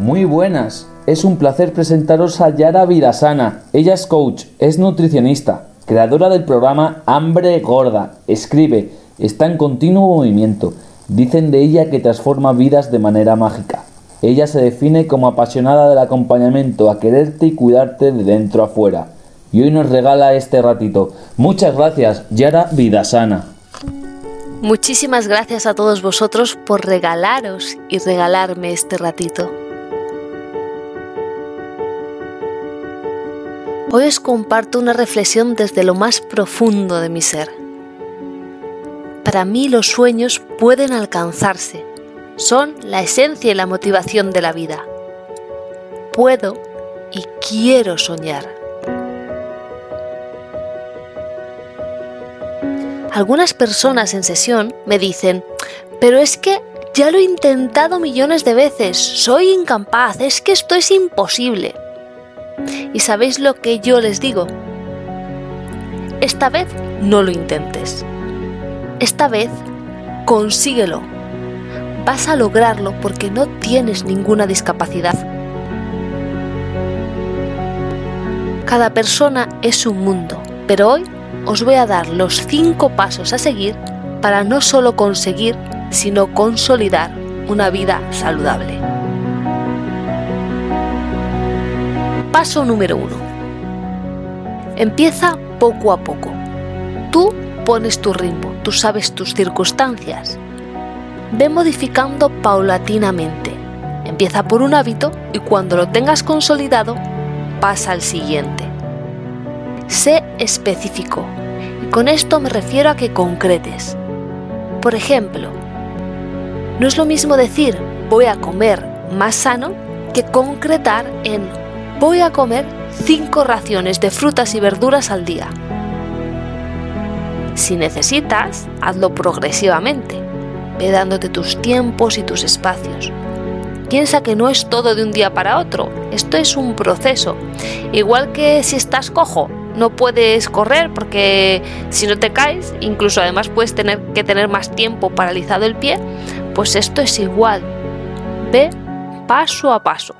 Muy buenas. Es un placer presentaros a Yara Vidasana. Ella es coach, es nutricionista, creadora del programa Hambre Gorda. Escribe, está en continuo movimiento. Dicen de ella que transforma vidas de manera mágica. Ella se define como apasionada del acompañamiento, a quererte y cuidarte de dentro a fuera. Y hoy nos regala este ratito. Muchas gracias, Yara Vidasana. Muchísimas gracias a todos vosotros por regalaros y regalarme este ratito. Hoy os comparto una reflexión desde lo más profundo de mi ser. Para mí los sueños pueden alcanzarse, son la esencia y la motivación de la vida. Puedo y quiero soñar. Algunas personas en sesión me dicen, pero es que ya lo he intentado millones de veces, soy incapaz, es que esto es imposible. ¿Y sabéis lo que yo les digo? Esta vez no lo intentes. Esta vez consíguelo. Vas a lograrlo porque no tienes ninguna discapacidad. Cada persona es un mundo, pero hoy os voy a dar los cinco pasos a seguir para no solo conseguir, sino consolidar una vida saludable. Paso número uno. Empieza poco a poco. Tú pones tu ritmo, tú sabes tus circunstancias. Ve modificando paulatinamente. Empieza por un hábito y cuando lo tengas consolidado, pasa al siguiente. Sé específico. Y con esto me refiero a que concretes. Por ejemplo, no es lo mismo decir voy a comer más sano que concretar en voy a comer 5 raciones de frutas y verduras al día. Si necesitas, hazlo progresivamente. Ve dándote tus tiempos y tus espacios. Piensa que no es todo de un día para otro, esto es un proceso. Igual que si estás cojo, no puedes correr porque si no te caes, incluso además puedes tener que tener más tiempo paralizado el pie, pues esto es igual. Ve paso a paso.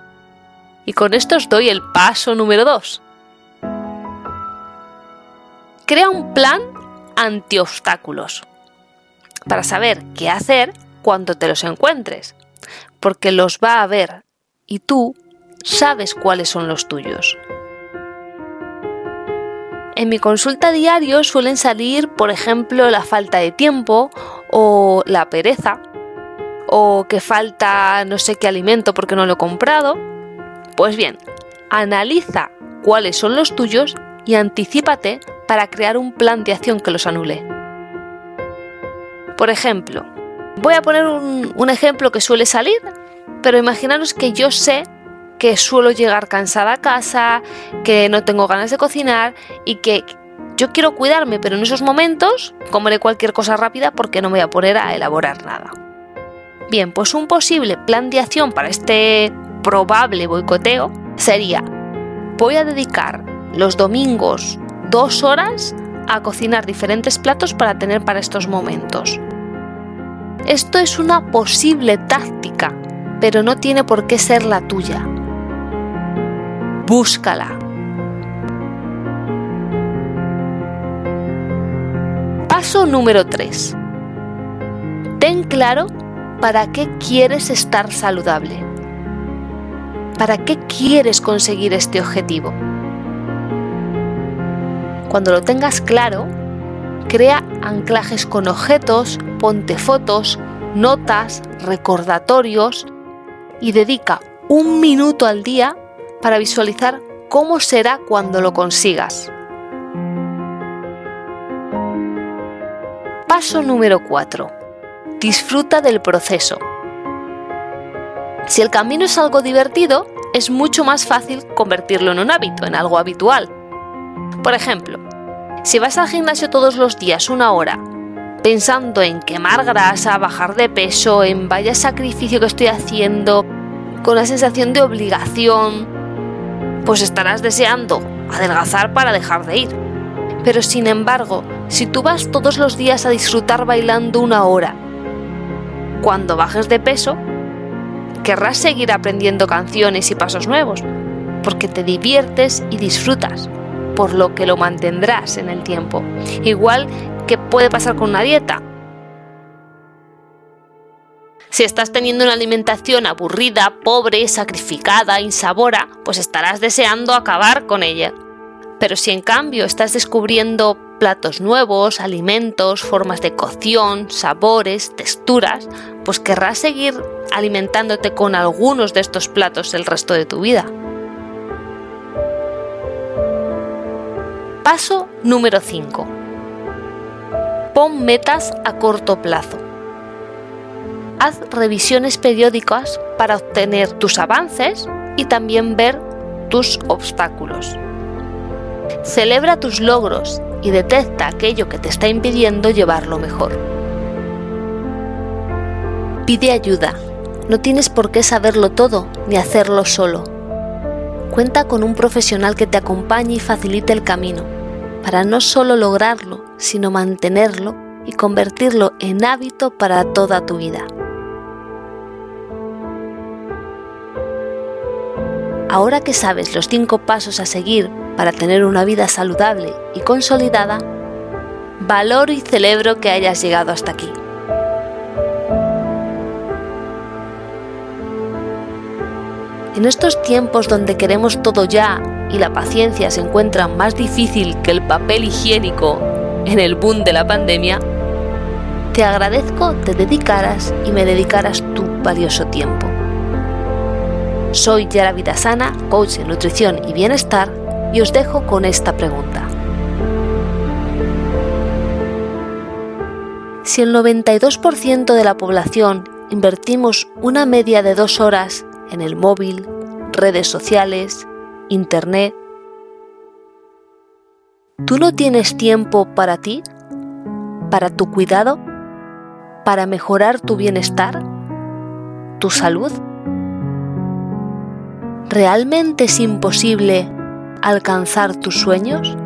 Y con esto os doy el paso número 2. Crea un plan anti-obstáculos para saber qué hacer cuando te los encuentres, porque los va a haber y tú sabes cuáles son los tuyos. En mi consulta diario suelen salir, por ejemplo, la falta de tiempo o la pereza o que falta no sé qué alimento porque no lo he comprado pues bien, analiza cuáles son los tuyos y anticípate para crear un plan de acción que los anule. Por ejemplo, voy a poner un, ejemplo que suele salir, pero imaginaros que yo sé que suelo llegar cansada a casa, que no tengo ganas de cocinar y que yo quiero cuidarme, pero en esos momentos comeré cualquier cosa rápida porque no me voy a poner a elaborar nada. Bien, pues un posible plan de acción para este probable boicoteo sería, voy a dedicar los domingos dos horas a cocinar diferentes platos para tener para estos momentos. Esto es una posible táctica, pero no tiene por qué ser la tuya. Búscala. Paso número 3. Ten claro para qué quieres estar saludable. ¿Para qué quieres conseguir este objetivo? Cuando lo tengas claro, crea anclajes con objetos, ponte fotos, notas, recordatorios y dedica un minuto al día para visualizar cómo será cuando lo consigas. Paso número 4. Disfruta del proceso. Si el camino es algo divertido, es mucho más fácil convertirlo en un hábito, en algo habitual. Por ejemplo, si vas al gimnasio todos los días una hora, pensando en quemar grasa, bajar de peso, en vaya sacrificio que estoy haciendo, con la sensación de obligación, pues estarás deseando adelgazar para dejar de ir. Pero sin embargo, si tú vas todos los días a disfrutar bailando una hora, cuando bajes de peso, querrás seguir aprendiendo canciones y pasos nuevos, porque te diviertes y disfrutas, por lo que lo mantendrás en el tiempo. Igual que puede pasar con una dieta. Si estás teniendo una alimentación aburrida, pobre, sacrificada, insabora, pues estarás deseando acabar con ella. Pero si en cambio estás descubriendo platos nuevos, alimentos, formas de cocción, sabores, texturas, pues querrás seguir alimentándote con algunos de estos platos el resto de tu vida. Paso número 5. Pon metas a corto plazo. Haz revisiones periódicas para obtener tus avances y también ver tus obstáculos. Celebra tus logros y detecta aquello que te está impidiendo llevarlo mejor. Pide ayuda. No tienes por qué saberlo todo ni hacerlo solo. Cuenta con un profesional que te acompañe y facilite el camino, para no solo lograrlo, sino mantenerlo y convertirlo en hábito para toda tu vida. Ahora que sabes los cinco pasos a seguir para tener una vida saludable y consolidada, valoro y celebro que hayas llegado hasta aquí. En estos tiempos donde queremos todo ya y la paciencia se encuentra más difícil que el papel higiénico en el boom de la pandemia, te agradezco te dedicaras y me dedicaras tu valioso tiempo. Soy Yara Vidasana, coach en nutrición y bienestar y os dejo con esta pregunta. Si el 92% de la población invertimos una media de dos horas en el móvil, redes sociales, internet, ¿tú no tienes tiempo para ti? ¿Para tu cuidado? ¿Para mejorar tu bienestar? ¿Tu salud? ¿Realmente es imposible alcanzar tus sueños?